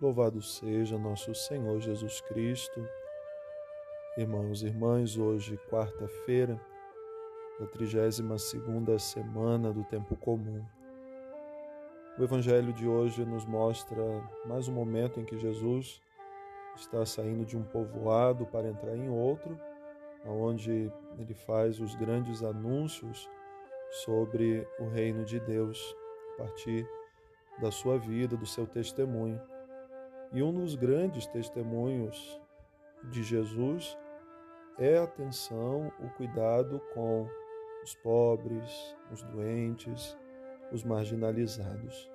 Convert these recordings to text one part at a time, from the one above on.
Louvado seja nosso Senhor Jesus Cristo. Irmãos e irmãs, hoje, quarta-feira, da 32ª semana do tempo comum. O evangelho de hoje nos mostra mais um momento em que Jesus está saindo de um povoado para entrar em outro, onde ele faz os grandes anúncios sobre o reino de Deus, a partir da sua vida, do seu testemunho. E um dos grandes testemunhos de Jesus é a atenção, o cuidado com os pobres, os doentes, os marginalizados.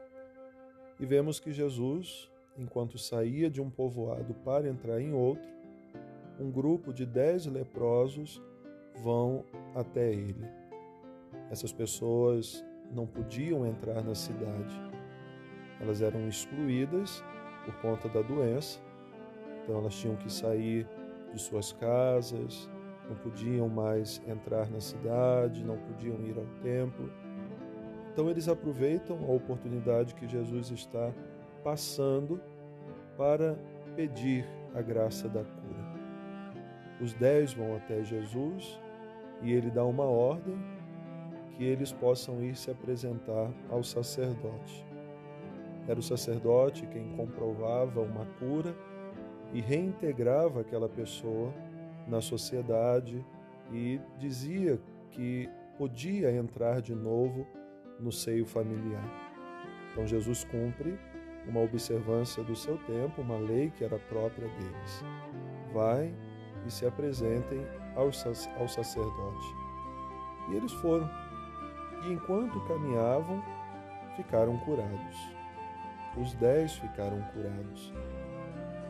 E vemos que Jesus, enquanto saía de um povoado para entrar em outro, um grupo de dez leprosos vão até ele. Essas pessoas não podiam entrar na cidade. Elas eram excluídas por conta da doença, então elas tinham que sair de suas casas, não podiam mais entrar na cidade, não podiam ir ao templo. Então eles aproveitam a oportunidade que Jesus está passando para pedir a graça da cura. Os dez vão até Jesus e ele dá uma ordem que eles possam ir se apresentar ao sacerdote. Era o sacerdote quem comprovava uma cura e reintegrava aquela pessoa na sociedade e dizia que podia entrar de novo no seio familiar. Então Jesus cumpre uma observância do seu tempo, uma lei que era própria deles. Vai e se apresentem ao, ao sacerdote. E eles foram. E enquanto caminhavam, ficaram curados. Os dez ficaram curados.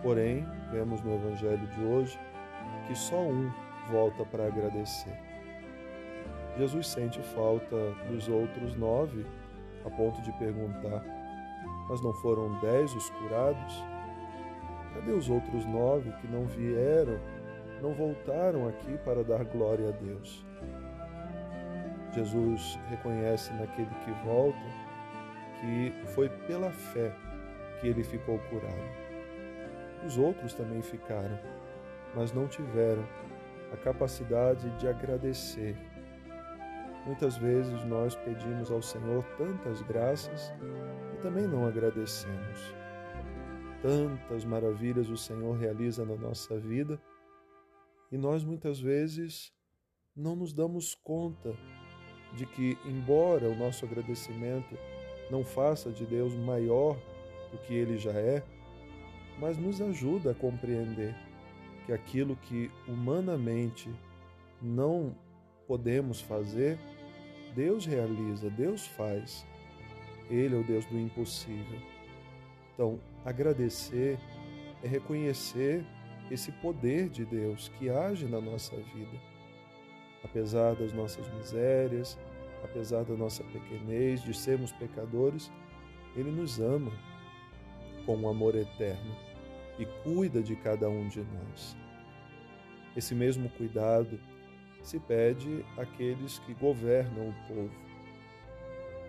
Porém, vemos no Evangelho de hoje que só um volta para agradecer. Jesus sente falta dos outros nove, a ponto de perguntar: Mas não foram dez os curados? Cadê os outros nove que não vieram, não voltaram aqui para dar glória a Deus? Jesus reconhece naquele que volta que foi pela fé que ele ficou curado. Os outros também ficaram, mas não tiveram a capacidade de agradecer. Muitas vezes nós pedimos ao Senhor tantas graças e também não agradecemos. Tantas maravilhas o Senhor realiza na nossa vida e nós muitas vezes não nos damos conta de que, embora o nosso agradecimento não faça de Deus maior do que ele já é, mas nos ajuda a compreender que aquilo que humanamente não podemos fazer, Deus realiza, Deus faz. Ele é o Deus do impossível. Então, agradecer é reconhecer esse poder de Deus que age na nossa vida. Apesar das nossas misérias, apesar da nossa pequenez, de sermos pecadores, Ele nos ama com um amor eterno e cuida de cada um de nós. Esse mesmo cuidado se pede àqueles que governam o povo.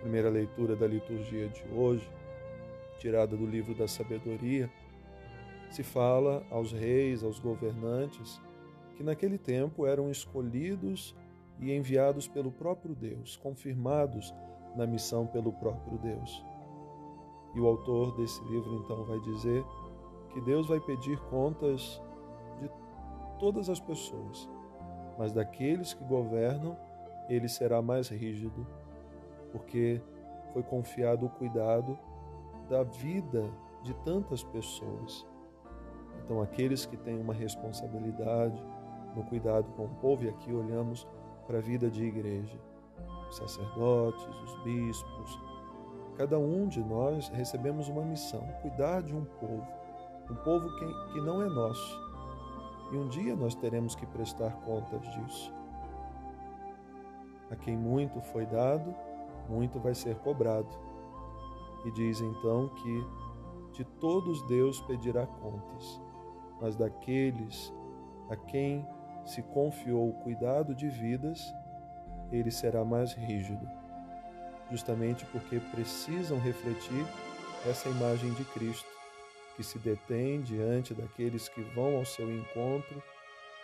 Primeira leitura da liturgia de hoje, tirada do livro da sabedoria, se fala aos reis, aos governantes, que naquele tempo eram escolhidos e enviados pelo próprio Deus, confirmados na missão pelo próprio Deus. E o autor desse livro então vai dizer que Deus vai pedir contas de todas as pessoas, mas daqueles que governam, ele será mais rígido, porque foi confiado o cuidado da vida de tantas pessoas. Então, aqueles que têm uma responsabilidade no cuidado com o povo, e aqui olhamos para a vida de igreja, os sacerdotes, os bispos, cada um de nós recebemos uma missão: cuidar de um povo um povo que, que não é nosso. E um dia nós teremos que prestar contas disso. A quem muito foi dado, muito vai ser cobrado. E diz então que de todos Deus pedirá contas, mas daqueles a quem se confiou o cuidado de vidas, ele será mais rígido, justamente porque precisam refletir essa imagem de Cristo que se detém diante daqueles que vão ao seu encontro,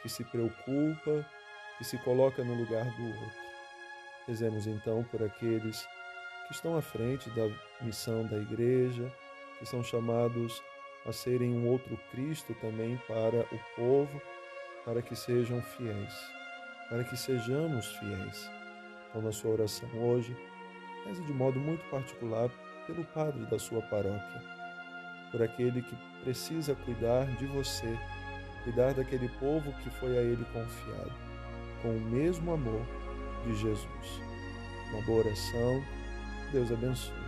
que se preocupa, que se coloca no lugar do outro. Rezemos então por aqueles que estão à frente da missão da igreja, que são chamados a serem um outro Cristo também para o povo, para que sejam fiéis, para que sejamos fiéis. Então, na sua oração hoje, reze de modo muito particular pelo padre da sua paróquia, por aquele que precisa cuidar de você, cuidar daquele povo que foi a ele confiado, com o mesmo amor de Jesus. Uma boa oração. Deus abençoe.